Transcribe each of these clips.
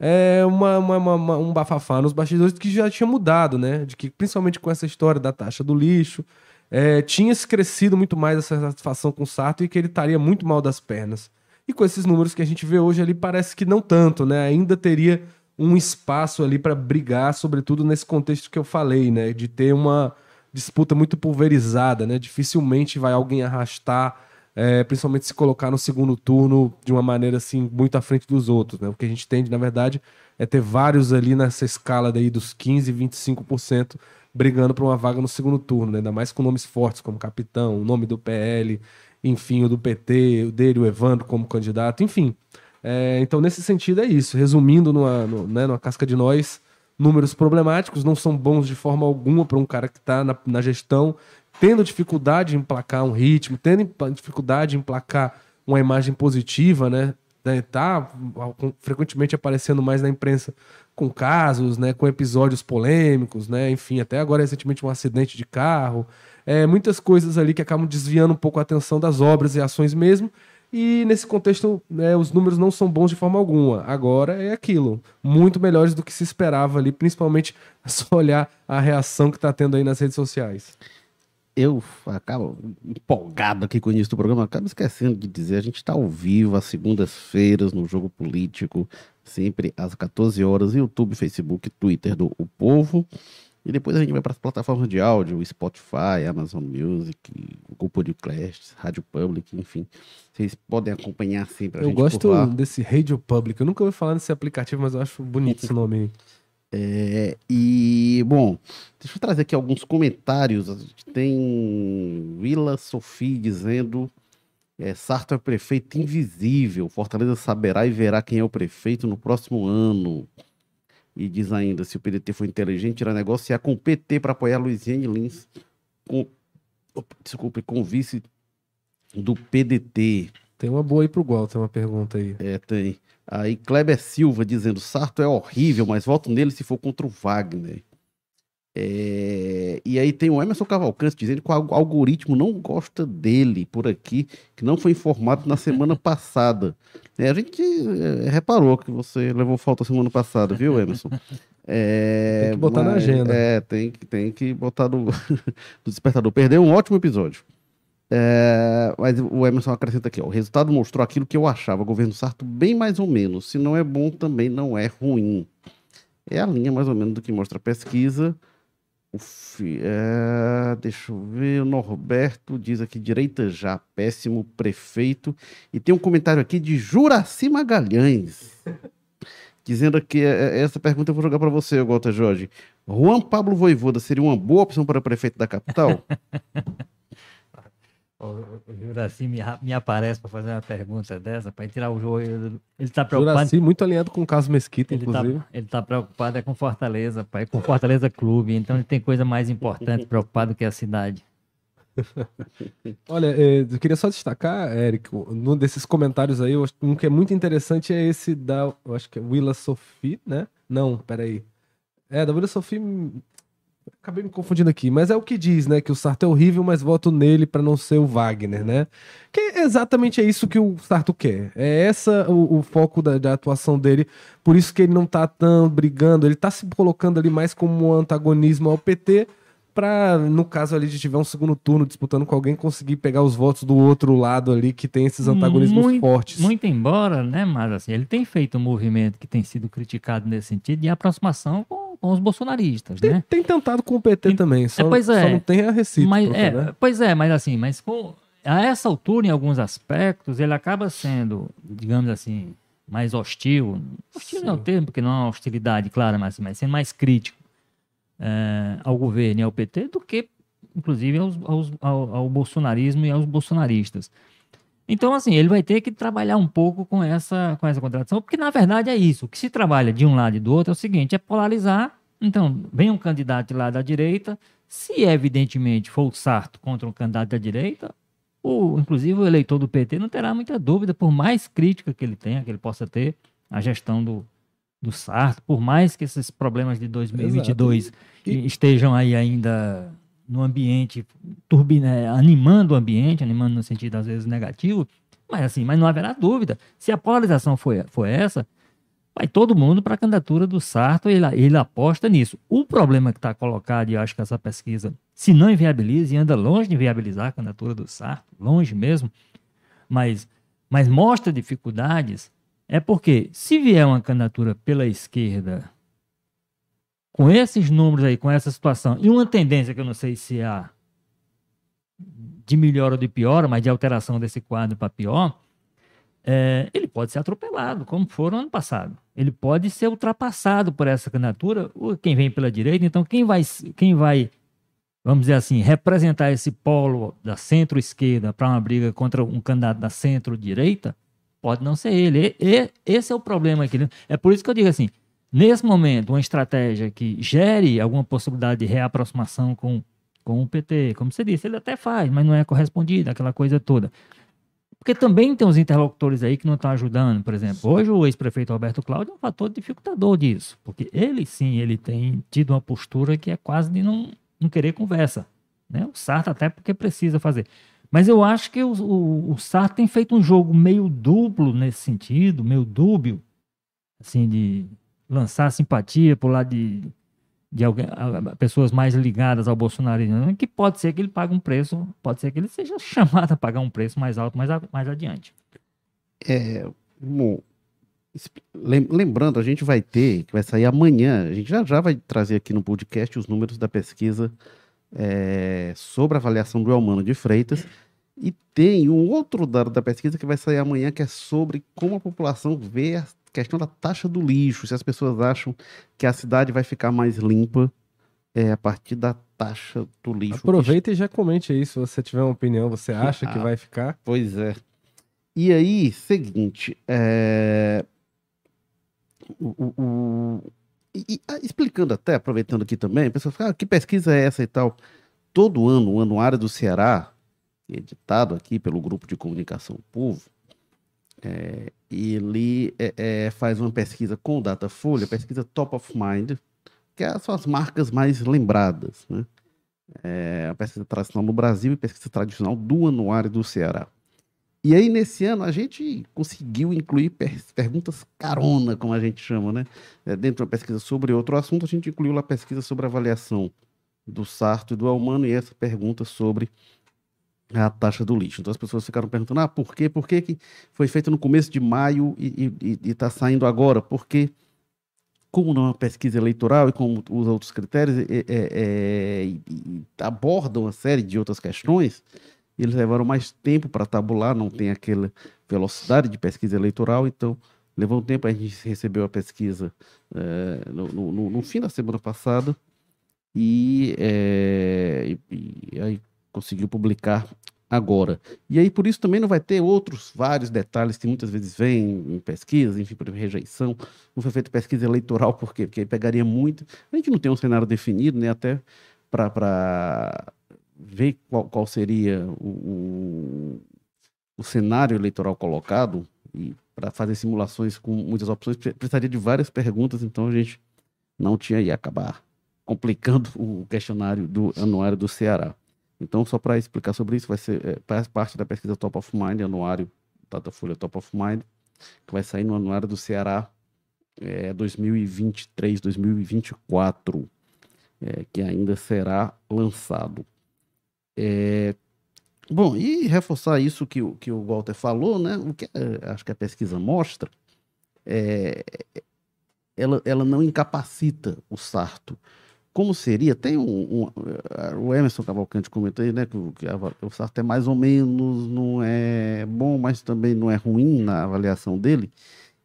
é, uma, uma, uma, um bafafá nos bastidores que já tinha mudado, né? De que, principalmente com essa história da taxa do lixo, é, tinha se crescido muito mais essa satisfação com o Sarto e que ele estaria muito mal das pernas. E com esses números que a gente vê hoje ali, parece que não tanto, né? Ainda teria um espaço ali para brigar, sobretudo nesse contexto que eu falei, né? De ter uma disputa muito pulverizada, né? Dificilmente vai alguém arrastar é, principalmente se colocar no segundo turno de uma maneira assim muito à frente dos outros. Né? O que a gente tende, na verdade, é ter vários ali nessa escala daí dos 15%, 25% brigando por uma vaga no segundo turno, né? ainda mais com nomes fortes como capitão, o nome do PL, enfim, o do PT, o dele, o Evandro como candidato, enfim. É, então, nesse sentido, é isso. Resumindo numa, no, né, numa casca de nós, números problemáticos não são bons de forma alguma para um cara que está na, na gestão tendo dificuldade em emplacar um ritmo, tendo dificuldade em emplacar uma imagem positiva, né? Tá frequentemente aparecendo mais na imprensa com casos, né? Com episódios polêmicos, né? Enfim, até agora recentemente um acidente de carro. É, muitas coisas ali que acabam desviando um pouco a atenção das obras e ações mesmo. E nesse contexto, né, os números não são bons de forma alguma. Agora é aquilo. Muito melhores do que se esperava ali, principalmente só olhar a reação que está tendo aí nas redes sociais eu acabo empolgado aqui com o início do programa, acabo esquecendo de dizer, a gente está ao vivo às segundas-feiras no Jogo Político, sempre às 14 horas, YouTube, Facebook, Twitter do O Povo. E depois a gente vai para as plataformas de áudio, Spotify, Amazon Music, Google Podcast, Rádio Public, enfim. Vocês podem acompanhar sempre a eu gente gosto desse Radio Public. Eu nunca ouvi falar nesse aplicativo, mas eu acho bonito esse nome aí. É, e, bom, deixa eu trazer aqui alguns comentários. A gente tem Vila Sofia dizendo: é, Sarto é prefeito invisível. Fortaleza saberá e verá quem é o prefeito no próximo ano. E diz ainda: se o PDT for inteligente, irá negociar com o PT para apoiar Luiziane Lins, com, desculpe, com o vice do PDT. Tem uma boa aí pro Gual, tem uma pergunta aí. É, tem. Aí Kleber Silva dizendo: Sarto é horrível, mas voto nele se for contra o Wagner. É... E aí tem o Emerson Cavalcante dizendo que o algoritmo não gosta dele por aqui, que não foi informado na semana passada. É, a gente é, reparou que você levou falta semana passada, viu, Emerson? É, tem que botar mas, na agenda. É, tem, tem que botar no, no despertador. Perdeu um ótimo episódio. É, mas o Emerson acrescenta aqui: ó, o resultado mostrou aquilo que eu achava, governo Sarto, bem mais ou menos. Se não é bom, também não é ruim. É a linha mais ou menos do que mostra a pesquisa. Fi, é, deixa eu ver, o Norberto diz aqui: direita já, péssimo prefeito. E tem um comentário aqui de Juraci Magalhães, dizendo que é, é, essa pergunta eu vou jogar para você, Gota Jorge. Juan Pablo Voivoda seria uma boa opção para prefeito da capital? O Juraci me, me aparece para fazer uma pergunta dessa, para tirar o jogo. Ele está preocupado. Juraci muito alinhado com o caso Mesquita, ele tá inclusive. Tá, ele está preocupado é com Fortaleza, pai, com Fortaleza Clube. Então ele tem coisa mais importante preocupado que a cidade. Olha, é, eu queria só destacar, Érico, um desses comentários aí, um que é muito interessante é esse da, eu acho que é Willa Sophie, né? Não, peraí. É, da Willa Sophie Acabei me confundindo aqui, mas é o que diz, né? Que o Sarto é horrível, mas voto nele para não ser o Wagner, né? Que é exatamente é isso que o Sarto quer. É essa o, o foco da, da, atuação dele. Por isso que ele não tá tão brigando, ele tá se colocando ali mais como um antagonismo ao PT, para no caso ali de tiver um segundo turno disputando com alguém, conseguir pegar os votos do outro lado ali que tem esses antagonismos muito, fortes. Muito embora, né, mas assim, ele tem feito um movimento que tem sido criticado nesse sentido de aproximação com com os bolsonaristas, tem, né? Tem tentado com o PT tem, também, só, é, pois é, só não tem a recíproca, mas, é, né? Pois é, mas assim, mas com, a essa altura, em alguns aspectos, ele acaba sendo, digamos assim, mais hostil. Hostil Sim. não é o termo, porque não é uma hostilidade, claro, mas, mas sendo mais crítico é, ao governo e ao PT do que, inclusive, aos, aos, ao, ao bolsonarismo e aos bolsonaristas. Então, assim, ele vai ter que trabalhar um pouco com essa, com essa contradição, porque na verdade é isso. O que se trabalha de um lado e do outro é o seguinte: é polarizar. Então, vem um candidato lá da direita, se evidentemente for o Sarto contra um candidato da direita, o, inclusive o eleitor do PT não terá muita dúvida, por mais crítica que ele tenha, que ele possa ter, a gestão do, do Sarto, por mais que esses problemas de 2022 e, estejam aí ainda no ambiente, turbina, é, animando o ambiente, animando no sentido às vezes negativo, mas assim, mas não haverá dúvida. Se a polarização foi, foi essa, vai todo mundo para a candidatura do Sarto e ele, ele aposta nisso. O problema que está colocado, e eu acho que essa pesquisa, se não inviabiliza, e anda longe de inviabilizar a candidatura do Sarto, longe mesmo, mas, mas mostra dificuldades, é porque se vier uma candidatura pela esquerda com esses números aí, com essa situação, e uma tendência que eu não sei se há de melhor ou de pior, mas de alteração desse quadro para pior, é, ele pode ser atropelado, como foi no ano passado. Ele pode ser ultrapassado por essa candidatura, quem vem pela direita. Então, quem vai, quem vai vamos dizer assim, representar esse polo da centro-esquerda para uma briga contra um candidato da centro-direita, pode não ser ele. E, e, esse é o problema aqui. Né? É por isso que eu digo assim, nesse momento, uma estratégia que gere alguma possibilidade de reaproximação com, com o PT, como você disse, ele até faz, mas não é correspondido, aquela coisa toda. Porque também tem uns interlocutores aí que não estão ajudando. Por exemplo, hoje o ex-prefeito Roberto Cláudio é um fator dificultador disso. Porque ele sim, ele tem tido uma postura que é quase de não, não querer conversa. Né? O Sarto até porque precisa fazer. Mas eu acho que o, o, o Sarto tem feito um jogo meio duplo nesse sentido, meio dúbio, assim, de lançar simpatia por lado de de alguém, pessoas mais ligadas ao bolsonarismo, que pode ser que ele pague um preço, pode ser que ele seja chamado a pagar um preço mais alto mais, mais adiante. É, bom, lembrando, a gente vai ter, que vai sair amanhã, a gente já, já vai trazer aqui no podcast os números da pesquisa é, sobre a avaliação do Elmano de Freitas, e tem um outro dado da pesquisa que vai sair amanhã, que é sobre como a população vê a questão da taxa do lixo, se as pessoas acham que a cidade vai ficar mais limpa é, a partir da taxa do lixo. Aproveita e já comente aí se você tiver uma opinião, você acha ah, que vai ficar? Pois é. E aí, seguinte, é... o, o, o... E, ah, explicando até, aproveitando aqui também, a pessoa fala, ah, que pesquisa é essa e tal? Todo ano, o Anuário do Ceará, editado aqui pelo Grupo de Comunicação Povo, é, ele é, é, faz uma pesquisa com o Datafolha, pesquisa top of mind, que é são as marcas mais lembradas, né? É, a pesquisa tradicional no Brasil e pesquisa tradicional do Anuário do Ceará. E aí, nesse ano, a gente conseguiu incluir per perguntas carona, como a gente chama, né? Dentro de uma pesquisa sobre outro assunto, a gente incluiu lá a pesquisa sobre avaliação do Sarto e do Almano e essa pergunta sobre a taxa do lixo. Então as pessoas ficaram perguntando, ah, por quê? Por que, que foi feito no começo de maio e está saindo agora? Porque, como não é uma pesquisa eleitoral e como os outros critérios é, é, é, abordam uma série de outras questões, eles levaram mais tempo para tabular, não tem aquela velocidade de pesquisa eleitoral, então levou um tempo, a gente recebeu a pesquisa é, no, no, no, fim da semana passada, e, é, e, e aí conseguiu publicar agora. E aí, por isso, também não vai ter outros vários detalhes que muitas vezes vêm em pesquisas, enfim, por rejeição. Não foi feita pesquisa eleitoral, por quê? Porque pegaria muito. A gente não tem um cenário definido, né? Até para ver qual, qual seria o, o, o, cenário eleitoral colocado e para fazer simulações com muitas opções, precisaria de várias perguntas, então a gente não tinha ia acabar complicando o questionário do anuário do Ceará. Então, só para explicar sobre isso, vai ser é, faz parte da pesquisa Top of Mind, anuário Datafolha Top of Mind, que vai sair no anuário do Ceará é, 2023, 2024, é, que ainda será lançado. É, bom, e reforçar isso que, que o Walter falou, né? O que é, acho que a pesquisa mostra, é, ela, ela não incapacita o sarto como seria? Tem um, um uh, o Emerson Cavalcante comentou aí, né, que, que a, o é mais ou menos, não é bom, mas também não é ruim na avaliação dele.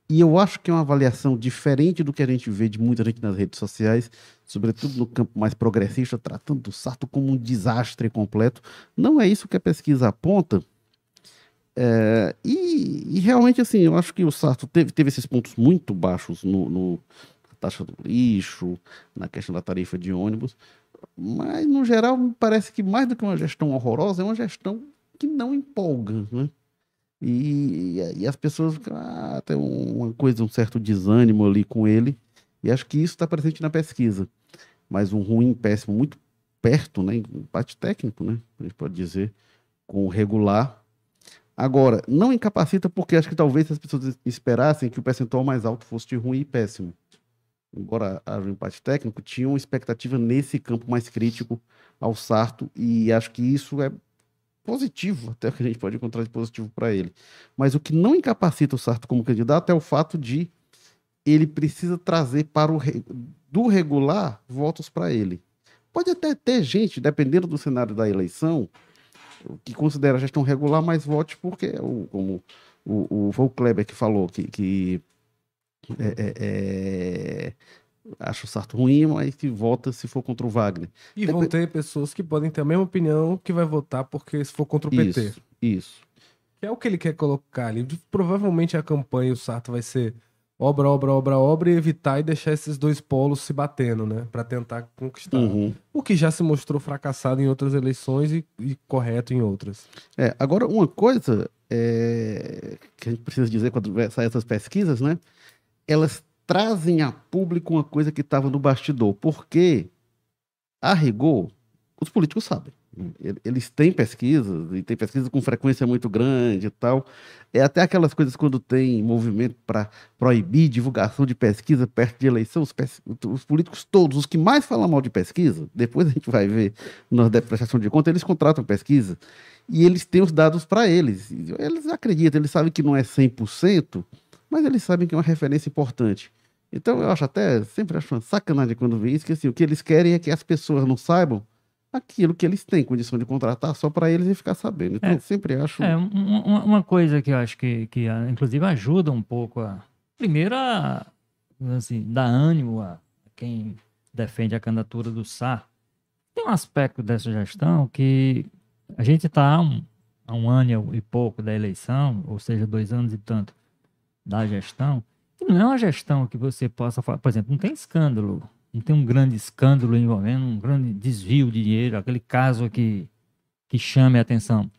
E eu acho que é uma avaliação diferente do que a gente vê de muita gente nas redes sociais, sobretudo no campo mais progressista, tratando o Sarto como um desastre completo. Não é isso que a pesquisa aponta. É, e, e, realmente, assim, eu acho que o Sarto teve, teve esses pontos muito baixos no, no taxa do lixo, na questão da tarifa de ônibus. Mas, no geral, me parece que mais do que uma gestão horrorosa, é uma gestão que não empolga, né? E, e as pessoas ah, tem uma coisa, um certo desânimo ali com ele, e acho que isso está presente na pesquisa. Mas um ruim, péssimo, muito perto, né? Em parte técnico, né? A gente pode dizer, com o regular, Agora, não incapacita porque acho que talvez as pessoas esperassem que o percentual mais alto fosse de ruim e péssimo. Embora haja um empate técnico, tinha uma expectativa nesse campo mais crítico ao Sarto e acho que isso é positivo, até que a gente pode encontrar de positivo para ele. Mas o que não incapacita o Sarto como candidato é o fato de ele precisa trazer para o do regular votos para ele. Pode até ter gente, dependendo do cenário da eleição, que considera a gestão regular, mas vote porque, como o, o, o Kleber que falou, que, que é, é, é, acha o Sarto ruim, mas que vota se for contra o Wagner. E Dep vão ter pessoas que podem ter a mesma opinião que vai votar porque se for contra o PT. Isso, isso. Que é o que ele quer colocar ali. Provavelmente a campanha, o Sarto vai ser obra, obra, obra, obra e evitar e deixar esses dois polos se batendo, né? Para tentar conquistar. Uhum. O que já se mostrou fracassado em outras eleições e, e correto em outras. É, agora, uma coisa é, que a gente precisa dizer quando saem essas pesquisas, né? Elas trazem a público uma coisa que estava no bastidor, porque, a rigor, os políticos sabem. Eles têm pesquisas, e tem pesquisa com frequência muito grande e tal. É até aquelas coisas quando tem movimento para proibir divulgação de pesquisa perto de eleição, os, os, políticos todos, os que mais falam mal de pesquisa, depois a gente vai ver na prestação de conta, eles contratam pesquisa e eles têm os dados para eles. Eles acreditam, eles sabem que não é 100%, mas eles sabem que é uma referência importante. Então eu acho até, sempre acho uma sacanagem quando vê isso, que assim, o que eles querem é que as pessoas não saibam aquilo que eles têm condição de contratar só para eles e ficar sabendo. Então, é, sempre acho. É, uma, uma, coisa que eu acho que, que, inclusive, ajuda um pouco a. Primeiro, a, assim, dar ânimo a quem defende a candidatura do SAR. Tem um aspecto dessa gestão que a gente está um, há um ano e pouco da eleição, ou seja, dois anos e tanto da gestão, que não é uma gestão que você possa falar, por exemplo, não tem escândalo não tem um grande escândalo envolvendo um grande desvio de dinheiro, aquele caso que, que chame a atenção.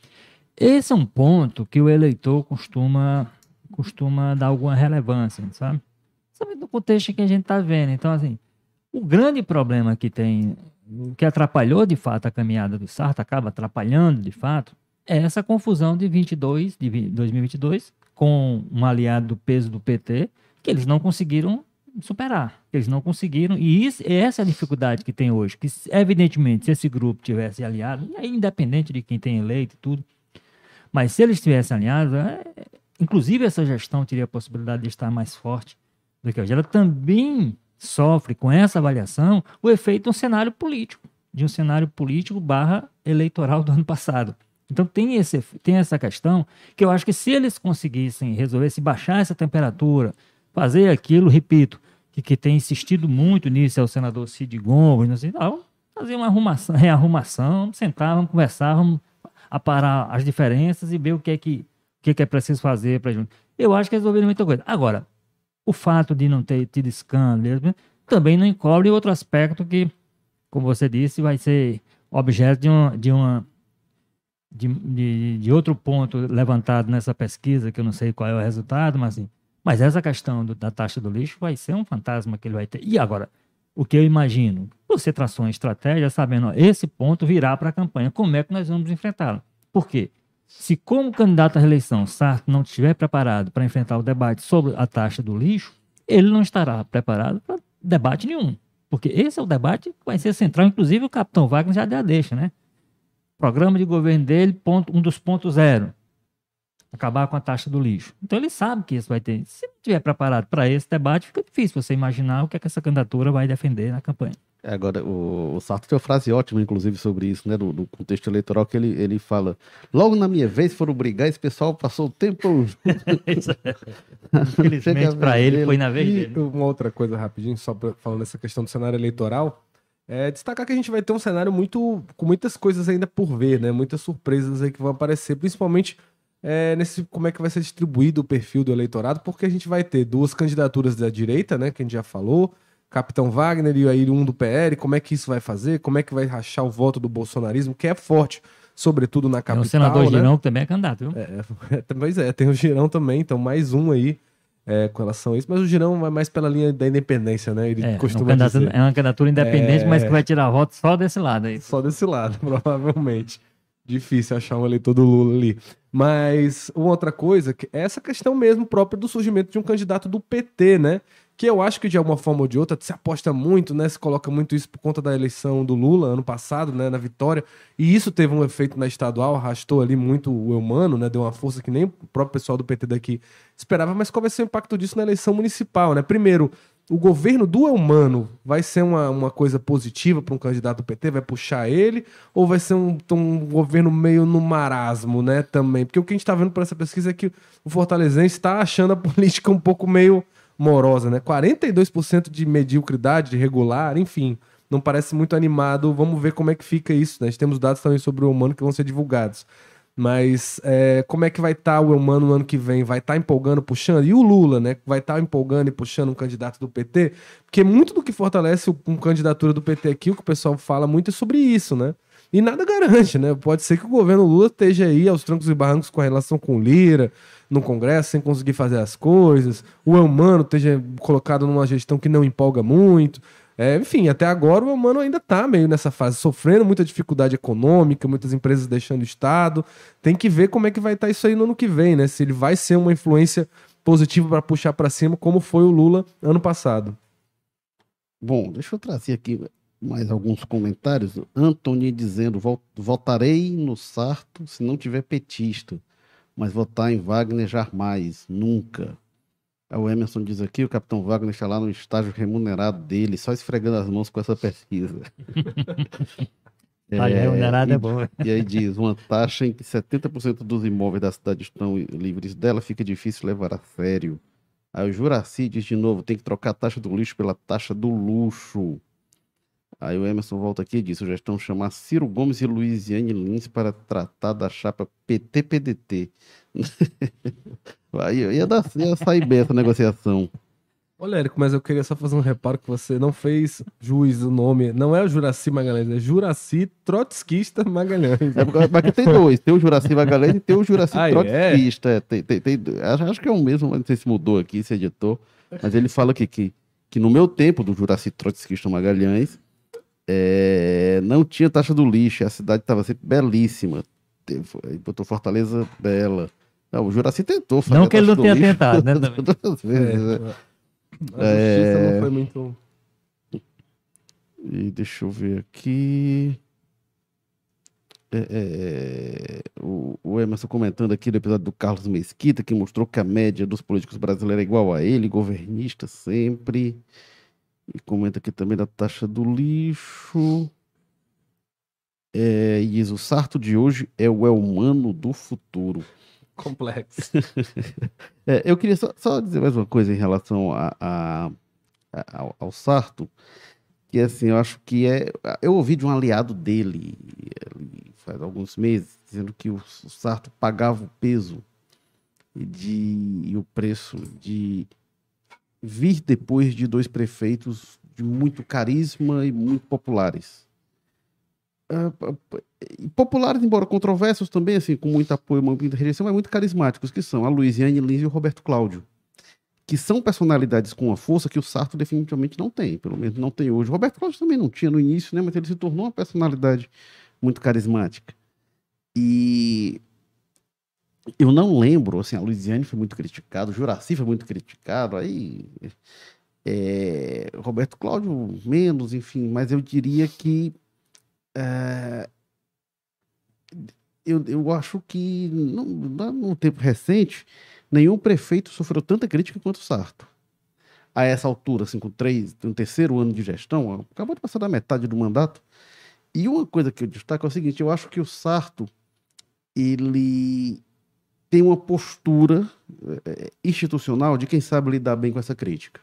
Esse é um ponto que o eleitor costuma, costuma dar alguma relevância, sabe? Sabe do contexto que a gente está vendo. Então, assim, o grande problema que tem, que atrapalhou de fato a caminhada do Sarto, acaba atrapalhando de fato, é essa confusão de 22, de 2022, com um aliado do peso do PT, que eles não conseguiram superar. Eles não conseguiram. E isso, essa é a dificuldade que tem hoje. Que, evidentemente, se esse grupo tivesse aliado, aí, independente de quem tem eleito e tudo, mas se eles tivessem alinhados, é, inclusive essa gestão teria a possibilidade de estar mais forte do que hoje. Ela também sofre com essa avaliação o efeito de um cenário político, de um cenário político barra eleitoral do ano passado. Então tem, esse, tem essa questão que eu acho que se eles conseguissem resolver, se baixar essa temperatura, fazer aquilo, repito, que, que tem insistido muito nisso é o senador Cid Gomes, não, fazer uma arrumação, rearrumação, sentar, vamos conversar, vamos aparar as diferenças e ver o que é que, o que, é, que é preciso fazer para junto. Eu acho que resolveram muita coisa. Agora, o fato de não ter tido escândalo também não encobre outro aspecto que, como você disse, vai ser objeto de uma, de uma de, de, de, outro ponto levantado nessa pesquisa, que eu não sei qual é o resultado, mas assim, mas essa questão do, da taxa do lixo vai ser um fantasma que ele vai ter. E agora, o que eu imagino? Você traçou uma estratégia sabendo, ó, esse ponto virá para a campanha. Como é que nós vamos enfrentá-lo? Por quê? Se, como candidato à reeleição, Sarto não estiver preparado para enfrentar o debate sobre a taxa do lixo, ele não estará preparado para debate nenhum. Porque esse é o debate que vai ser central. Inclusive, o capitão Wagner já deixa, né? Programa de governo dele, ponto, um dos pontos zero acabar com a taxa do lixo. Então ele sabe que isso vai ter. Se não estiver preparado para esse debate, fica difícil você imaginar o que, é que essa candidatura vai defender na campanha. É, agora, o, o Sarto tem uma frase ótima, inclusive, sobre isso, né? No, contexto eleitoral, que ele, ele fala: logo na minha vez foram brigar, esse pessoal passou o tempo. Infelizmente, para ele, foi na vez dele. Uma outra coisa rapidinho, só pra, falando dessa questão do cenário eleitoral. É destacar que a gente vai ter um cenário muito com muitas coisas ainda por ver, né? Muitas surpresas aí que vão aparecer, principalmente é, nesse como é que vai ser distribuído o perfil do eleitorado, porque a gente vai ter duas candidaturas da direita, né, que a gente já falou, Capitão Wagner e aí um do PL, como é que isso vai fazer, como é que vai rachar o voto do bolsonarismo, que é forte, sobretudo na capital. Tem o senador né? Girão, que também é candidato, viu? É, é, pois é, tem o Girão também, então mais um aí é, com relação a isso, mas o Girão vai mais pela linha da independência, né? Ele é, costuma um dizer. É uma candidatura independente, é... mas que vai tirar voto só desse lado aí. Só desse lado, provavelmente. Difícil achar um eleitor do Lula ali. Mas uma outra coisa, que é essa questão mesmo própria do surgimento de um candidato do PT, né? Que eu acho que de alguma forma ou de outra se aposta muito, né? Se coloca muito isso por conta da eleição do Lula ano passado, né? Na vitória. E isso teve um efeito na estadual, arrastou ali muito o Eumano, né? Deu uma força que nem o próprio pessoal do PT daqui esperava. Mas qual vai ser o impacto disso na eleição municipal, né? Primeiro, o governo do Eumano vai ser uma, uma coisa positiva para um candidato do PT? Vai puxar ele? Ou vai ser um, um governo meio no marasmo, né? Também. Porque o que a gente está vendo por essa pesquisa é que o Fortalezense está achando a política um pouco meio morosa, né? 42% de mediocridade, de regular, enfim. Não parece muito animado. Vamos ver como é que fica isso, né? Temos dados também sobre o Eumano que vão ser divulgados. Mas é, como é que vai estar tá o Eumano no ano que vem? Vai estar tá empolgando, puxando? E o Lula, né? Vai estar tá empolgando e puxando um candidato do PT? Porque muito do que fortalece uma candidatura do PT aqui, o que o pessoal fala muito é sobre isso, né? E nada garante, né? Pode ser que o governo Lula esteja aí aos trancos e barrancos com a relação com Lira, no Congresso, sem conseguir fazer as coisas. O Eumano esteja colocado numa gestão que não empolga muito. É, enfim, até agora o humano ainda está meio nessa fase, sofrendo muita dificuldade econômica, muitas empresas deixando o Estado. Tem que ver como é que vai estar tá isso aí no ano que vem, né? Se ele vai ser uma influência positiva para puxar para cima, como foi o Lula ano passado. Bom, deixa eu trazer aqui mais alguns comentários. Anthony dizendo: votarei no Sarto se não tiver petista, mas votar em Wagner jamais, nunca. O Emerson diz aqui, o Capitão Wagner está lá no estágio remunerado dele, só esfregando as mãos com essa pesquisa. é, remunerado é bom. E aí diz, uma taxa em que 70% dos imóveis da cidade estão livres dela, fica difícil levar a sério. Aí o Juraci diz de novo, tem que trocar a taxa do lixo pela taxa do luxo. Aí o Emerson volta aqui e diz, sugestão chamar Ciro Gomes e Luiziane Lins para tratar da chapa PT-PDT. Aí ia, dar, ia sair bem essa negociação. Olha, Érico, mas eu queria só fazer um reparo que você não fez juiz o nome. Não é o Juraci Magalhães, é Juraci Trotskista Magalhães. É porque, tem dois. Tem o Juraci Magalhães e tem o Juraci ah, é? Trotskista. É? Tem, tem, tem, acho que é o mesmo, não sei se mudou aqui, se editou. Mas ele fala que, que, que no meu tempo do Juraci Trotskista Magalhães, é, não tinha taxa do lixo. A cidade estava sempre belíssima. Botou Fortaleza bela. Não, o Juraci tentou fazer Não que ele não tenha lixo, tentado, né? Todas vezes, é. Né? A justiça é... não foi muito. E deixa eu ver aqui. É, é, é, o, o, Emerson comentando aqui do episódio do Carlos Mesquita, que mostrou que a média dos políticos brasileiros é igual a ele, governista sempre. E comenta aqui também da taxa do lixo. É, e diz: o sarto de hoje é o humano do futuro complexo. é, eu queria só, só, dizer mais uma coisa em relação a, a, a, ao, ao, Sarto, que assim, eu acho que é. Eu ouvi de um aliado dele faz alguns meses, dizendo que o, o Sarto pagava o peso de, e o preço de vir depois de dois prefeitos de muito carisma e muito populares. Uh, populares, embora controversos também, assim, com muito apoio, muita rejeição, mas muito carismáticos, que são a Luiziane Lins e o Roberto Cláudio. Que são personalidades com uma força que o Sarto definitivamente não tem, pelo menos não tem hoje. O Roberto Cláudio também não tinha no início, né, mas ele se tornou uma personalidade muito carismática. E eu não lembro, assim, a Luiziane foi muito criticado, o Juraci foi muito criticado, aí é, Roberto Cláudio menos, enfim, mas eu diria que é, eu, eu acho que no tempo recente, nenhum prefeito sofreu tanta crítica quanto o Sarto. A essa altura, assim, com três, um terceiro ano de gestão, acabou de passar da metade do mandato. E uma coisa que eu destaco é o seguinte: eu acho que o Sarto ele tem uma postura é, institucional de quem sabe lidar bem com essa crítica.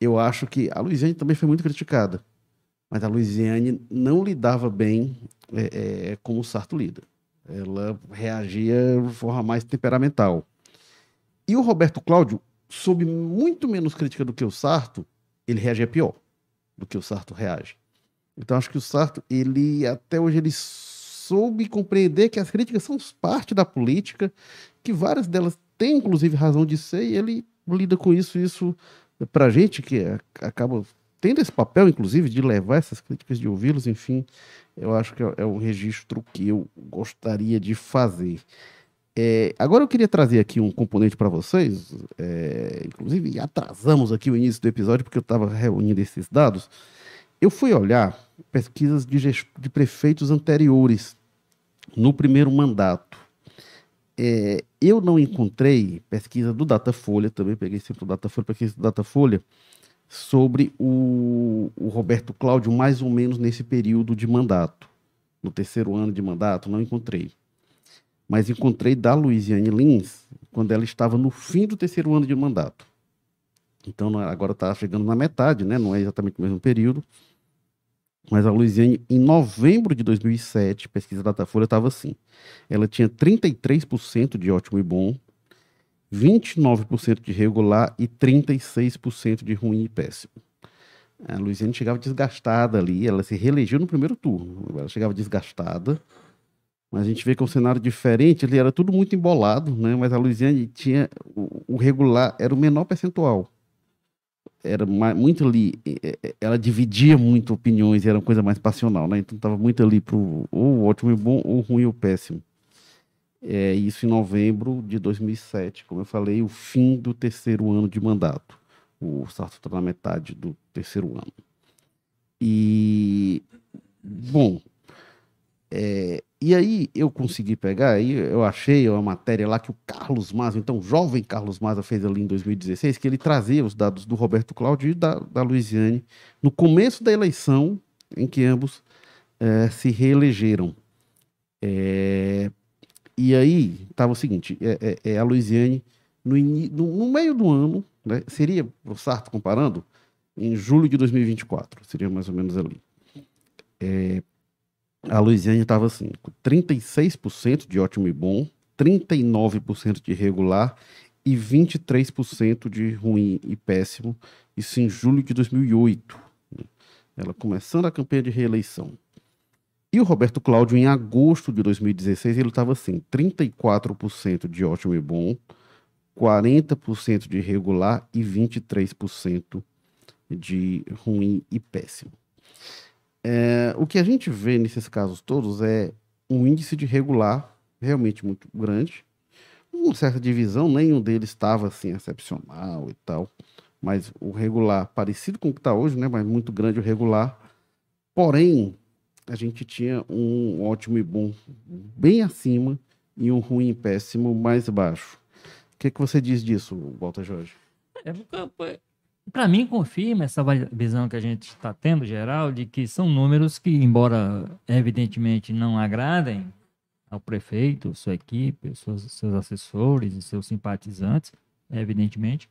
Eu acho que a Luiziane também foi muito criticada. Mas a Luiziane não lidava bem é, é, como o Sarto lida. Ela reagia de forma mais temperamental. E o Roberto Cláudio, sob muito menos crítica do que o Sarto, ele reagia pior do que o Sarto reage. Então acho que o Sarto, ele até hoje ele soube compreender que as críticas são parte da política, que várias delas têm inclusive razão de ser, e ele lida com isso, isso pra gente que acaba tendo esse papel, inclusive, de levar essas críticas, de ouvi-los, enfim, eu acho que é, é um registro que eu gostaria de fazer. É, agora eu queria trazer aqui um componente para vocês, é, inclusive atrasamos aqui o início do episódio porque eu estava reunindo esses dados. Eu fui olhar pesquisas de, de prefeitos anteriores no primeiro mandato. É, eu não encontrei pesquisa do Datafolha, também peguei sempre o Datafolha, pesquisa do Datafolha, sobre o, o Roberto Cláudio mais ou menos nesse período de mandato. No terceiro ano de mandato, não encontrei. Mas encontrei da Luiziane Lins quando ela estava no fim do terceiro ano de mandato. Então agora está chegando na metade, né? não é exatamente o mesmo período. Mas a Luiziane, em novembro de 2007, pesquisa da Datafolha estava assim. Ela tinha 33% de ótimo e bom, 29% de regular e 36% de ruim e péssimo. A Luiziane chegava desgastada ali, ela se reelegeu no primeiro turno. Ela chegava desgastada, mas a gente vê que é um cenário diferente, ele era tudo muito embolado, né? mas a Luiziane tinha. O regular era o menor percentual. Era muito ali. Ela dividia muito opiniões, era uma coisa mais passional, né? Então estava muito ali para o ótimo e bom, ou ruim e péssimo. É, isso em novembro de 2007, como eu falei, o fim do terceiro ano de mandato. O Sarto está na metade do terceiro ano. E, bom, é, e aí eu consegui pegar, aí eu achei uma matéria lá que o Carlos Maza, então o jovem Carlos Maza fez ali em 2016, que ele trazia os dados do Roberto Cláudio e da, da Luiziane no começo da eleição em que ambos é, se reelegeram. É, e aí estava o seguinte: é, é, é a Luiziane, no, no, no, meio do ano, né, seria, o Sarto comparando, em julho de 2024, seria mais ou menos ali. É, a Luiziane estava assim, com 36% de ótimo e bom, 39% de regular e 23% de ruim e péssimo, isso em julho de 2008. Né. Ela começando a campanha de reeleição. E o Roberto Cláudio, em agosto de 2016, ele estava assim: 34% de ótimo e bom, 40% de regular e 23% de ruim e péssimo. É, o que a gente vê nesses casos todos é um índice de regular realmente muito grande, uma certa divisão, nenhum deles estava assim excepcional e tal, mas o regular parecido com o que está hoje, né, mas muito grande o regular. Porém, a gente tinha um ótimo e bom bem acima e um ruim e péssimo mais baixo. O que, é que você diz disso, Walter Jorge? É, para mim, confirma essa visão que a gente está tendo, geral, de que são números que, embora evidentemente não agradem ao prefeito, sua equipe, seus, seus assessores e seus simpatizantes, evidentemente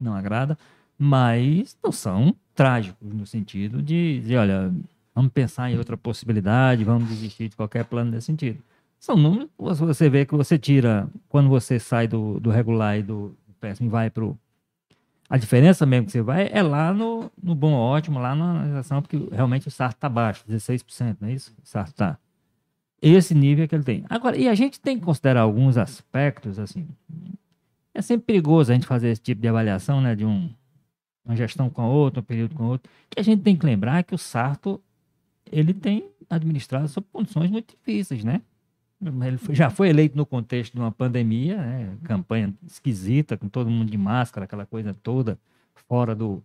não agrada, mas não são trágicos no sentido de, de olha, vamos pensar em outra possibilidade, vamos desistir de qualquer plano nesse sentido. São números que você vê que você tira, quando você sai do, do regular e do péssimo e vai para o. A diferença mesmo que você vai é lá no, no bom ótimo, lá na organização, porque realmente o SART está baixo, 16%, não é isso? O SART está. Esse nível é que ele tem. Agora, e a gente tem que considerar alguns aspectos, assim. É sempre perigoso a gente fazer esse tipo de avaliação, né? De um, uma gestão com a outra, um período com a outra. Que a gente tem que lembrar que o Sarto ele tem administrado sob condições muito difíceis, né? Ele foi, já foi eleito no contexto de uma pandemia, né? campanha esquisita, com todo mundo de máscara, aquela coisa toda, fora do,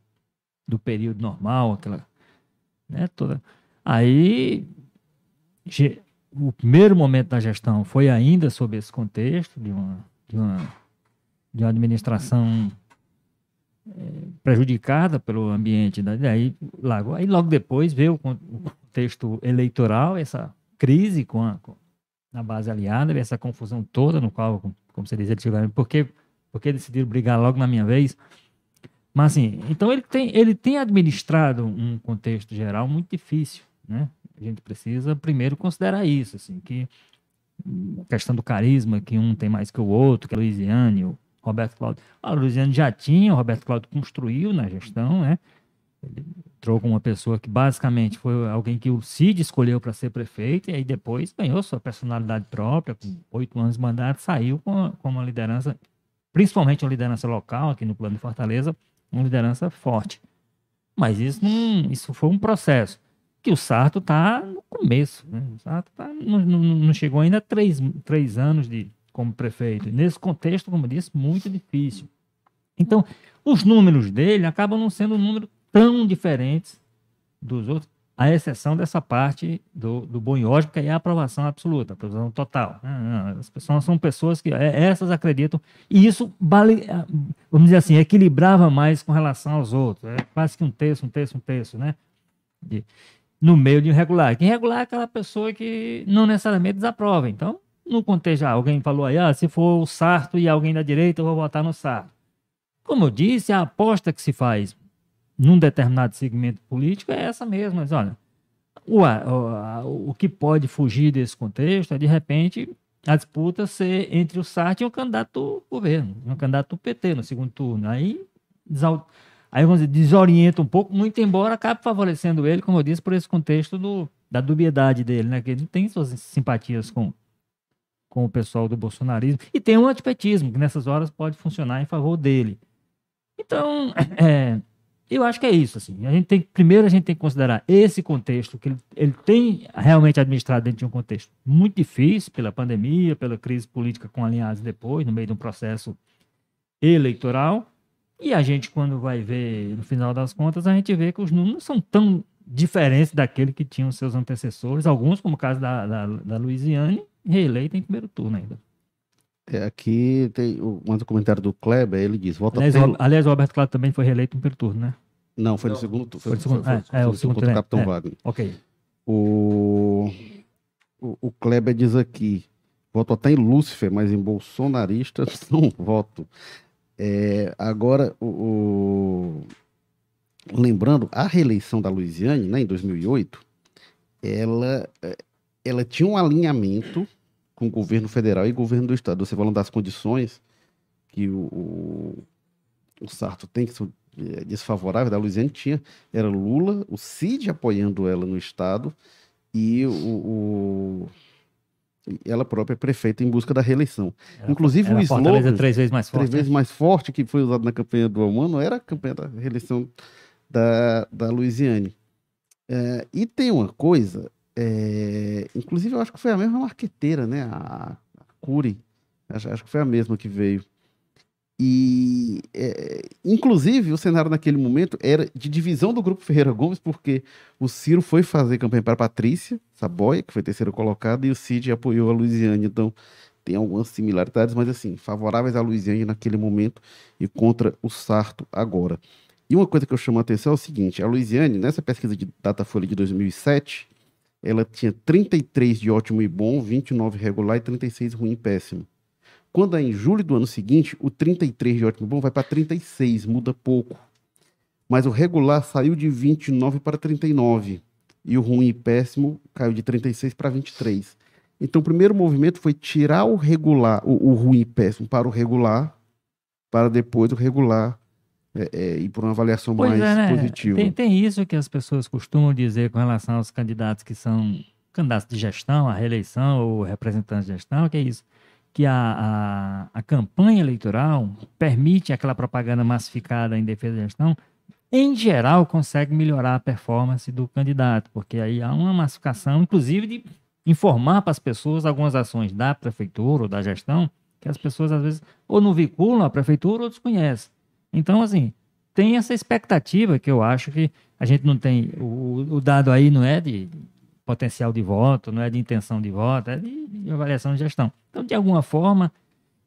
do período normal, aquela, né, toda. Aí, o primeiro momento da gestão foi ainda sob esse contexto de uma, de uma, de uma administração é, prejudicada pelo ambiente, da, aí, logo, aí logo depois veio o, o contexto eleitoral, essa crise com a, com a base aliada, essa confusão toda no qual, como você diz, eles tiveram, porque, porque decidiram brigar logo na minha vez. Mas assim, então ele tem, ele tem administrado um contexto geral muito difícil, né? A gente precisa primeiro considerar isso, assim, que a questão do carisma, que um tem mais que o outro, que é Luiziane, o Roberto Cláudio. A Luiziane já tinha, o Roberto Cláudio construiu na gestão, né? Ele entrou com uma pessoa que basicamente foi alguém que o Cid escolheu para ser prefeito e aí depois ganhou sua personalidade própria, com oito anos de mandato, saiu com, com uma liderança, principalmente uma liderança local aqui no plano de Fortaleza, uma liderança forte. Mas isso, não, isso foi um processo que o Sarto está no começo. Né? O Sarto tá, não, não, não, chegou ainda a três, três anos de, como prefeito. Nesse contexto, como eu disse, muito difícil. Então, os números dele acabam não sendo um número tão diferentes dos outros, à exceção dessa parte do, do Bonhógico, que é a aprovação absoluta, a aprovação total. As pessoas são pessoas que é, essas acreditam, e isso, vale, vamos dizer assim, equilibrava mais com relação aos outros. É quase que um terço, um terço, um terço, né? De, no meio de irregular. Quem irregular é aquela pessoa que não necessariamente desaprova. Então, no contexto, alguém falou aí, ah, se for o Sarto e alguém da direita, eu vou votar no Sarto. Como eu disse, a aposta que se faz num determinado segmento político é essa mesma. Mas olha, o, o, o que pode fugir desse contexto é, de repente, a disputa ser entre o Sartre e o candidato governo, um candidato PT no segundo turno. Aí, aí vamos dizer, desorienta um pouco, muito embora acabe favorecendo ele, como eu disse, por esse contexto do, da dubiedade dele, né? Que ele tem suas simpatias com, com o pessoal do bolsonarismo e tem um antipetismo que nessas horas pode funcionar em favor dele. Então, é, eu acho que é isso. Assim. A gente tem, primeiro, a gente tem que considerar esse contexto, que ele, ele tem realmente administrado dentro de um contexto muito difícil, pela pandemia, pela crise política com alinhados depois, no meio de um processo eleitoral. E a gente, quando vai ver, no final das contas, a gente vê que os números não são tão diferentes daquele que tinham seus antecessores, alguns, como o caso da, da, da Louisiane, reeleita em primeiro turno ainda. É, aqui tem um comentário do Kleber, ele diz: volta aliás, o, aliás, o Roberto Claro também foi reeleito no primeiro turno, né? Não, foi no segundo turno. Foi, foi, segundo, foi, foi, é, é, o segundo turno. Capitão é, Wagner. Ok. O, o, o Kleber diz aqui: voto até em Lúcifer, mas em bolsonarista não voto. É, agora, o, o, lembrando, a reeleição da Luiziane, né, em 2008, ela, ela tinha um alinhamento com o governo federal e governo do estado. Você falando das condições que o, o, o Sarto tem, que são é, desfavoráveis, da Luiziane tinha, era Lula, o Cid apoiando ela no estado e o, o ela própria prefeita em busca da reeleição. Era, Inclusive era o slogan três vezes mais forte, três vezes né? mais forte que foi usado na campanha do Almano era a campanha da reeleição da, da Luiziane. É, e tem uma coisa é, inclusive, eu acho que foi a mesma marqueteira, né? A, a Curi. Acho, acho, que foi a mesma que veio. E, é, inclusive, o cenário naquele momento era de divisão do grupo Ferreira Gomes, porque o Ciro foi fazer campanha para Patrícia Saboia, que foi terceiro colocado, e o Cid apoiou a Luiziane. Então, tem algumas similaridades, mas assim, favoráveis à Luiziane naquele momento e contra o Sarto agora. E uma coisa que eu chamo a atenção é o seguinte: a Luiziane, nessa pesquisa de Datafolha de 2007, ela tinha 33 de ótimo e bom, 29 regular e 36 ruim e péssimo. Quando é em julho do ano seguinte, o 33 de ótimo e bom vai para 36, muda pouco. Mas o regular saiu de 29 para 39 e o ruim e péssimo caiu de 36 para 23. Então o primeiro movimento foi tirar o regular, o, o ruim e péssimo para o regular, para depois o regular é, é, ir para uma avaliação pois mais é, né? positiva. Tem, tem, isso que as pessoas costumam dizer com relação aos candidatos que são candidatos de gestão, a reeleição ou representantes de gestão, que é isso. Que a, a, a campanha eleitoral permite aquela propaganda massificada em defesa da gestão, em geral, consegue melhorar a performance do candidato, porque aí há uma massificação, inclusive, de informar para as pessoas algumas ações da prefeitura ou da gestão, que as pessoas às vezes ou não vinculam a prefeitura ou desconhecem. Então, assim, tem essa expectativa que eu acho que a gente não tem. O, o dado aí não é de potencial de voto, não é de intenção de voto, é de, de avaliação de gestão. Então, de alguma forma,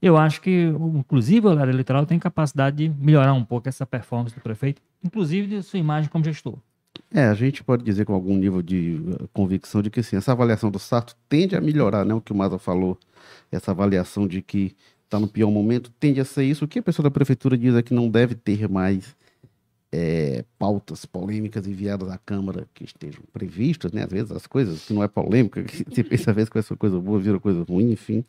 eu acho que, inclusive, o horário eleitoral tem capacidade de melhorar um pouco essa performance do prefeito, inclusive de sua imagem como gestor. É, a gente pode dizer com algum nível de uh, convicção de que sim, essa avaliação do Sarto tende a melhorar, né? O que o Maza falou, essa avaliação de que está no pior momento, tende a ser isso. O que a pessoa da prefeitura diz é que não deve ter mais é, pautas polêmicas enviadas à Câmara que estejam previstas, né? Às vezes as coisas que não é polêmica, que você pensa às vezes que essa coisa boa vira coisa ruim, enfim.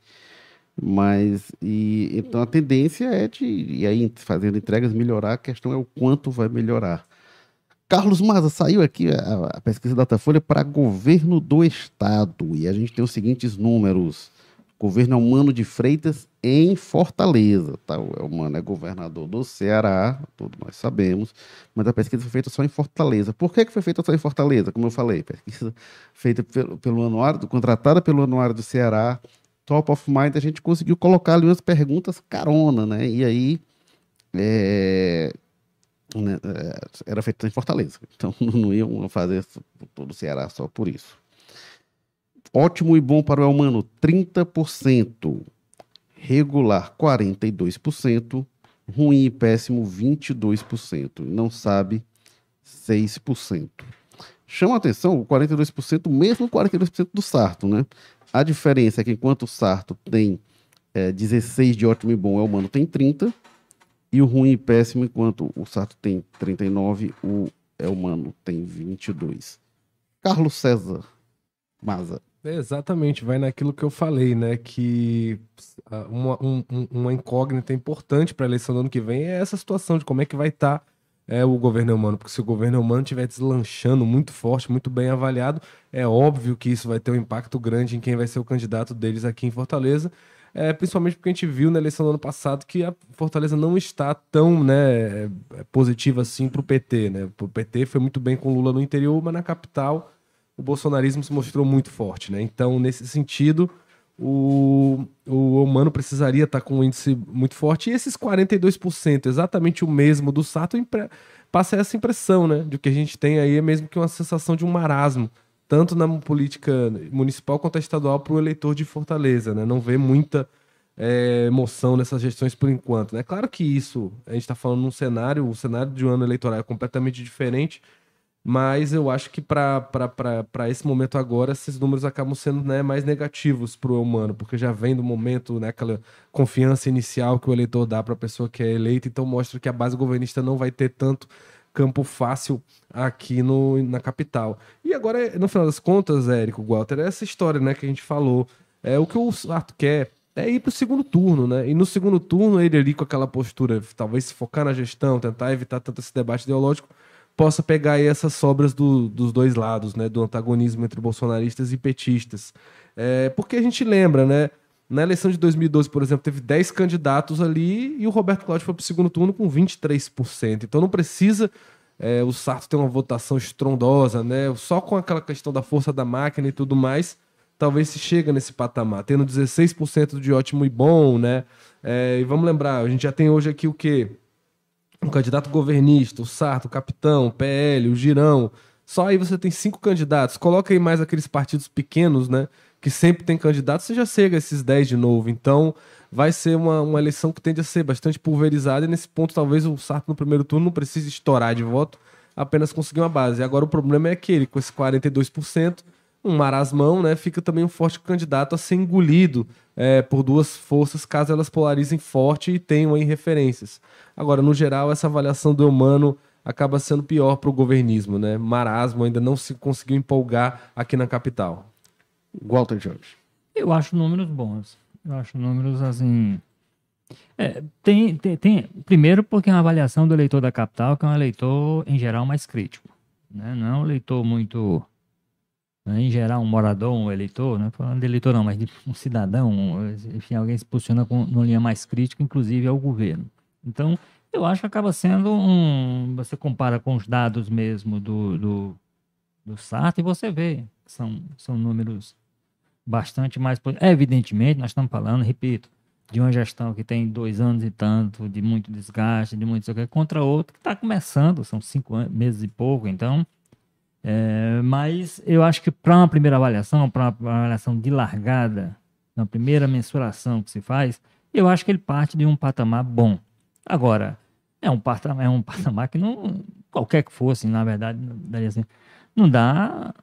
Mas, e, então a tendência é de, e aí fazendo entregas, melhorar, a questão é o quanto vai melhorar. Carlos Maza, saiu aqui a, a pesquisa Datafolha para governo do Estado, e a gente tem os seguintes números. Governo Humano de Freitas, em Fortaleza. Tá? O Elmano é governador do Ceará, todos nós sabemos, mas a pesquisa foi feita só em Fortaleza. Por que, que foi feita só em Fortaleza? Como eu falei, pesquisa feita pelo, pelo anuário, contratada pelo Anuário do Ceará, top of mind, a gente conseguiu colocar ali umas perguntas carona, né? E aí é, né, é, era feito em Fortaleza. Então não iam fazer todo o Ceará só por isso. Ótimo e bom para o humano, 30%. Regular, 42%. Ruim e péssimo, 22%. Não sabe, 6%. Chama atenção o 42%, mesmo 42% do Sarto, né? A diferença é que enquanto o Sarto tem é, 16 de ótimo e bom, o humano tem 30. E o ruim e péssimo, enquanto o Sarto tem 39, o Elmano tem 22. Carlos César Maza. É exatamente, vai naquilo que eu falei, né? Que ah, uma, um, uma incógnita importante para a eleição do ano que vem é essa situação de como é que vai estar tá, é, o governo humano. Porque se o governo humano estiver deslanchando muito forte, muito bem avaliado, é óbvio que isso vai ter um impacto grande em quem vai ser o candidato deles aqui em Fortaleza é, principalmente porque a gente viu na eleição do ano passado que a Fortaleza não está tão né, é, positiva assim para o PT. Né? O PT foi muito bem com Lula no interior, mas na capital o bolsonarismo se mostrou muito forte. Né? Então, nesse sentido, o, o humano precisaria estar com um índice muito forte. E esses 42%, exatamente o mesmo do Sato, passa essa impressão né, de que a gente tem aí é mesmo que uma sensação de um marasmo tanto na política municipal quanto estadual para o eleitor de Fortaleza, né? Não vê muita é, emoção nessas gestões por enquanto. Né? claro que isso, a gente está falando num cenário, o cenário de um ano eleitoral é completamente diferente, mas eu acho que para esse momento agora, esses números acabam sendo né, mais negativos para o humano, porque já vem do momento, né, aquela confiança inicial que o eleitor dá para a pessoa que é eleita, então mostra que a base governista não vai ter tanto campo fácil aqui no, na capital. E agora, no final das contas, Érico Walter, é essa história né, que a gente falou. É o que o Sarto quer é ir para o segundo turno, né? E no segundo turno, ele ali com aquela postura, talvez se focar na gestão, tentar evitar tanto esse debate ideológico, possa pegar aí essas sobras do, dos dois lados, né? Do antagonismo entre bolsonaristas e petistas. É, porque a gente lembra, né? Na eleição de 2012, por exemplo, teve 10 candidatos ali e o Roberto Cláudio foi para o segundo turno com 23%. Então não precisa é, o Sarto ter uma votação estrondosa, né? Só com aquela questão da força da máquina e tudo mais, talvez se chega nesse patamar, tendo 16% de ótimo e bom, né? É, e vamos lembrar, a gente já tem hoje aqui o quê? Um candidato governista, o Sarto, o Capitão, o PL, o Girão. Só aí você tem cinco candidatos. Coloca aí mais aqueles partidos pequenos, né? que sempre tem candidato, você já chega a esses 10 de novo. Então, vai ser uma, uma eleição que tende a ser bastante pulverizada. E nesse ponto, talvez o Sarto no primeiro turno não precise estourar de voto, apenas conseguir uma base. Agora o problema é que ele, com esse 42%, um marasmão, né, fica também um forte candidato a ser engolido é, por duas forças, caso elas polarizem forte e tenham aí referências. Agora, no geral, essa avaliação do humano acaba sendo pior para o governismo, né? Marasmo ainda não se conseguiu empolgar aqui na capital. Walter Jones. Eu acho números bons. Eu acho números assim. É, tem, tem, tem, primeiro, porque é uma avaliação do eleitor da capital, que é um eleitor, em geral, mais crítico. Né? Não é um eleitor muito. Né? Em geral, um morador, um eleitor, não é falando de eleitor, não, mas de um cidadão, enfim, alguém se posiciona com uma linha mais crítica, inclusive ao governo. Então, eu acho que acaba sendo um. Você compara com os dados mesmo do, do, do SAT e você vê que são, são números bastante mais. Evidentemente, nós estamos falando, repito, de uma gestão que tem dois anos e tanto, de muito desgaste, de muito contra outra que está começando, são cinco meses e pouco, então. É, mas eu acho que para uma primeira avaliação, para uma avaliação de largada, na primeira mensuração que se faz, eu acho que ele parte de um patamar bom. Agora, é um patamar, é um patamar que não, qualquer que fosse, na verdade, daria assim, não dá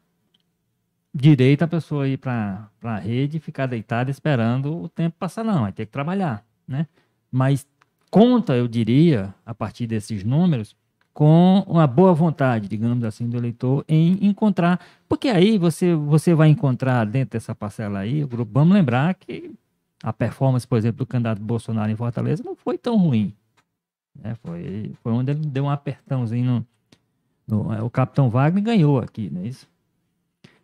direito a pessoa ir para a rede e ficar deitada esperando o tempo passar, não. Vai ter que trabalhar, né? Mas conta, eu diria, a partir desses números, com uma boa vontade, digamos assim, do eleitor em encontrar. Porque aí você, você vai encontrar dentro dessa parcela aí, o grupo, vamos lembrar que a performance, por exemplo, do candidato Bolsonaro em Fortaleza não foi tão ruim. Né? Foi, foi onde ele deu um apertãozinho no, no, é, o capitão Wagner ganhou aqui, não é isso?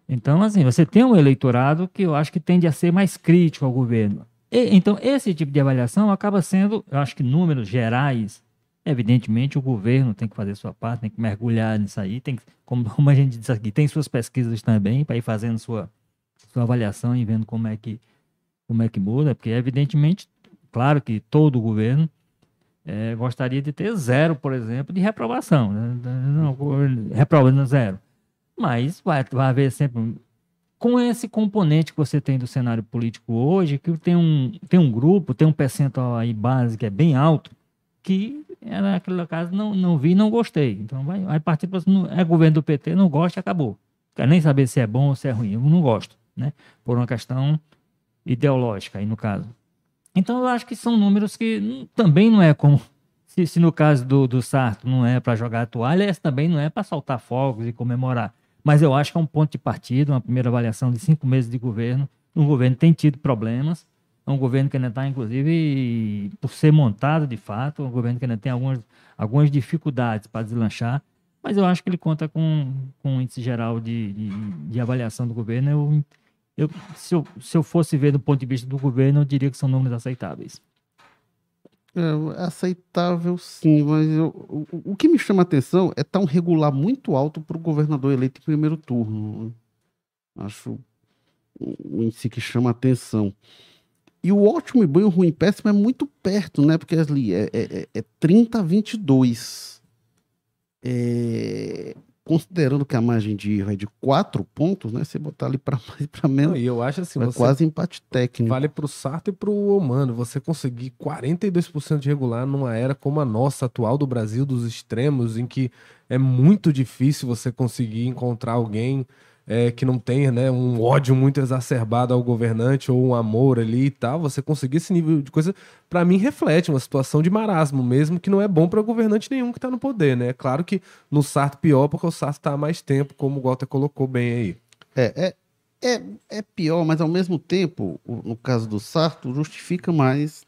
Então, assim, você tem um eleitorado que eu acho que tende a ser mais crítico ao governo. e- então, esse tipo de avaliação acaba sendo, eu acho que números gerais, evidentemente o governo tem que fazer sua parte, tem que mergulhar nisso aí, tem que, como, como a gente disse aqui, tem suas pesquisas também para ir fazendo sua, sua avaliação e vendo como é que como é que muda, porque evidentemente, claro que todo governo eh, gostaria de ter zero, por exemplo, de reprovação, né? Não, reprovando zero. Mas vai, vai haver sempre com esse componente que você tem do cenário político hoje, que tem um, tem um grupo, tem um percentual aí base que é bem alto, que naquele caso não, não vi não gostei. Então vai, vai partir para é governo do PT, não gosta, acabou. Quer nem saber se é bom ou se é ruim. Eu não gosto, né? Por uma questão ideológica aí no caso. Então eu acho que são números que também não é como se, se no caso do, do Sarto não é para jogar a toalha, esse também não é para soltar fogos e comemorar. Mas eu acho que é um ponto de partida, uma primeira avaliação de cinco meses de governo. O governo tem tido problemas. É um governo que ainda está, inclusive, por ser montado de fato, é um governo que ainda tem algumas, algumas dificuldades para deslanchar. Mas eu acho que ele conta com, com um índice geral de, de, de avaliação do governo. Eu, eu, se, eu, se eu fosse ver do ponto de vista do governo, eu diria que são números aceitáveis. É aceitável sim, mas eu- o, o que me chama a atenção é estar um regular muito alto para o governador eleito em primeiro turno. Acho um índice que chama a atenção. E o ótimo e bom e o ruim e péssimo é muito perto, né? Porque ali é, é, é 30 a 22. É, considerando que a margem de erro é de 4 pontos, né? Você botar ali para mais para menos, e eu acho assim, é quase empate técnico. vale pro Sarto e pro Omano. Você conseguir 42% de regular numa era como a nossa atual do Brasil, dos extremos, em que é muito difícil você conseguir encontrar alguém é, que não tenha né, um ódio muito exacerbado ao governante ou um amor ali e tal. Você conseguir esse nível de coisa, pra mim, reflete uma situação de marasmo mesmo, que não é bom pra governante nenhum que tá no poder, né? Claro que no Sarto pior, porque o Sarto tá há mais tempo, como o Walter colocou bem aí. É, é, é, é pior, mas ao mesmo tempo, no caso do Sarto, justifica mais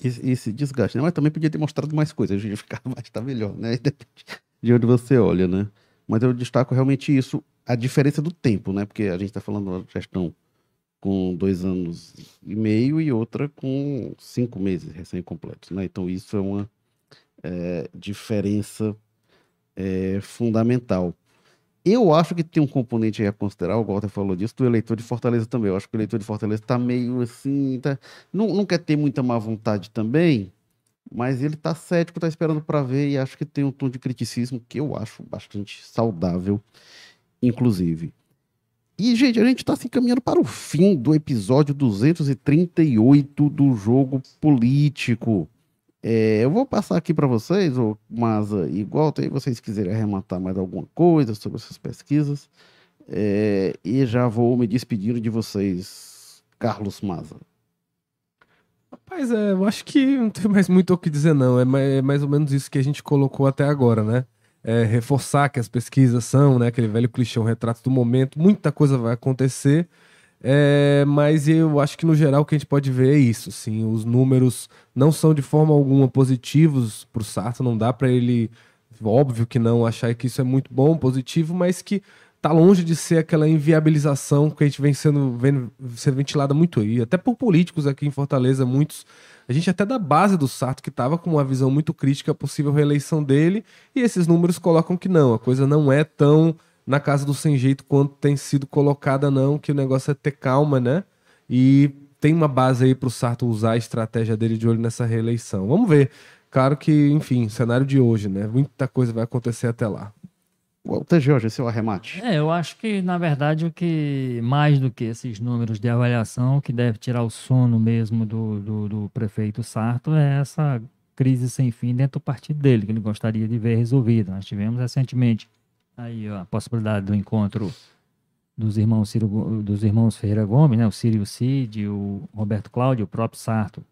esse, esse desgaste, né? Mas também podia ter mostrado mais coisas, justificar mais tá melhor, né? Depende de onde você olha, né? Mas eu destaco realmente isso, a diferença do tempo, né? Porque a gente está falando de uma gestão com dois anos e meio e outra com cinco meses recém-completos, né? Então isso é uma é, diferença é, fundamental. Eu acho que tem um componente aí a considerar, o Walter falou disso, do eleitor de Fortaleza também. Eu acho que o eleitor de Fortaleza está meio assim, tá- não, não quer ter muita má vontade também, mas ele está cético, está esperando para ver e acho que tem um tom de criticismo que eu acho bastante saudável, inclusive. E, gente, a gente está se encaminhando para o fim do episódio 238 do Jogo Político. É, eu vou passar aqui para vocês, o Maza e Walter, aí vocês quiserem arrematar mais alguma coisa sobre essas pesquisas. É, e já vou me despedindo de vocês, Carlos Maza. Rapaz, é, eu acho que não tem mais muito o que dizer, não. É mais, é mais ou menos isso que a gente colocou até agora, né? É, reforçar que as pesquisas são, né? Aquele velho clichê, um retrato do momento. Muita coisa vai acontecer. É, mas eu acho que no geral o que a gente pode ver é isso, sim. Os números não são de forma alguma positivos para o Sarto, não dá para ele, óbvio que não, achar que isso é muito bom, positivo, mas que tá longe de ser aquela inviabilização que a gente vem sendo, vendo, sendo ventilada muito aí, até por políticos aqui em Fortaleza, muitos. A gente até da base do Sarto que estava com uma visão muito crítica à possível reeleição dele, e esses números colocam que não, a coisa não é tão na casa do sem jeito quanto tem sido colocada, não, que o negócio é ter calma, né? E tem uma base aí pro Sarto usar a estratégia dele de olho nessa reeleição. Vamos ver. Claro que, enfim, cenário de hoje, né? Muita coisa vai acontecer até lá. Walter Jorge, seu arremate. É, eu acho que, na verdade, o que mais do que esses números de avaliação, o que deve tirar o sono mesmo do, do, do prefeito Sarto é essa crise sem fim dentro do partido dele, que ele gostaria de ver resolvida. Nós tivemos recentemente aí ó, a possibilidade do encontro dos irmãos, Ciro, dos irmãos Ferreira Gomes, né, o Círio Cid, o Roberto Cláudio, o próprio Sarto,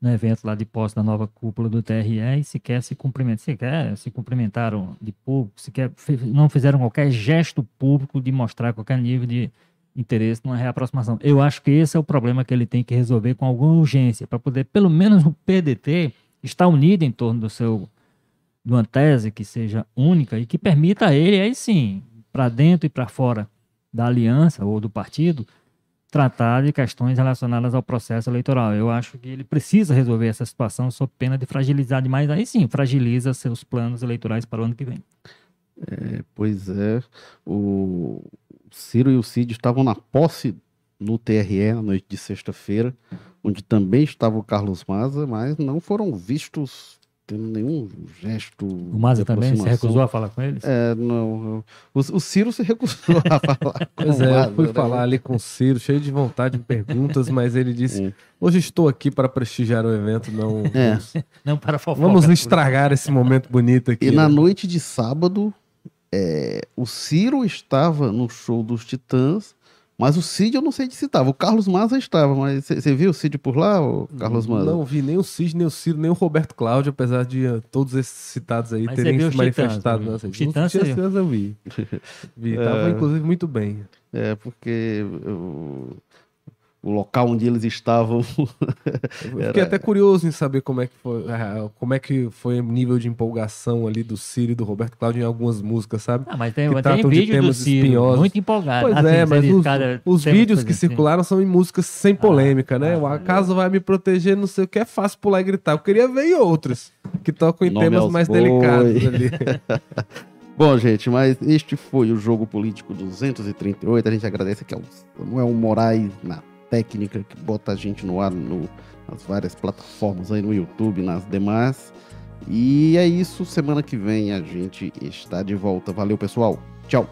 no evento lá de posse da nova cúpula do TRE e sequer se cumprimentam, sequer se cumprimentaram de público, sequer não fizeram qualquer gesto público de mostrar qualquer nível de interesse numa reaproximação. Eu acho que esse é o problema que ele tem que resolver com alguma urgência, para poder, pelo menos o PDT, estar unido em torno do seu de uma tese que seja única e que permita a ele, aí sim, para dentro e para fora da aliança ou do partido, tratar de questões relacionadas ao processo eleitoral. Eu acho que ele precisa resolver essa situação sob pena de fragilizar demais. Aí sim, fragiliza seus planos eleitorais para o ano que vem. É, pois é, o Ciro e o Cid estavam na posse no TRE na noite de sexta-feira, onde também estava o Carlos Maza, mas não foram vistos tendo nenhum gesto. O Maza também se recusou a falar com eles? É, não. O, o Ciro se recusou a falar com Pois o é, Maza, fui né? falar ali com o Ciro, cheio de vontade de perguntas, mas ele disse: Hum. Hoje estou aqui para prestigiar o evento, não. É. Vamos, Não para fofoca. vamos estragar esse momento bonito aqui. E na né? noite de sábado, é, o Ciro estava no show dos Titãs, mas o Cid eu não sei de se estava. O Carlos Maza estava, mas você viu o Cid por lá, o Carlos Maza? Não vi nem o Cid, nem o Ciro, nem o Roberto Cláudio, apesar de eh, todos esses citados aí Mas terem se manifestado. Titãs, redes. Titãs Titãs eu vi. vi. Tava, inclusive, muito bem. É, porque o, o local onde eles estavam. Eu fiquei até curioso em saber como é que foi, ah, como é que foi o nível de empolgação ali do Ciro e do Roberto Cláudio em algumas músicas, sabe? Ah, mas tem, que tem tratam de vídeo do temas Ciro, espinhosos. muito empolgado. Pois Assim, é, mas os, cada os vídeos que assim. circularam são em músicas sem polêmica, né? ah, o acaso vai me proteger, não sei o que, é fácil pular e gritar. Eu queria ver em outros que tocam em temas mais boi. delicados ali. Bom, gente, mas este foi o Jogo Político 238. A gente agradece aqui ao Samuel Moraes na técnica que bota a gente no ar no- nas várias plataformas aí no YouTube, nas demais. E é isso. Semana que vem a gente está de volta. Valeu, pessoal. Tchau.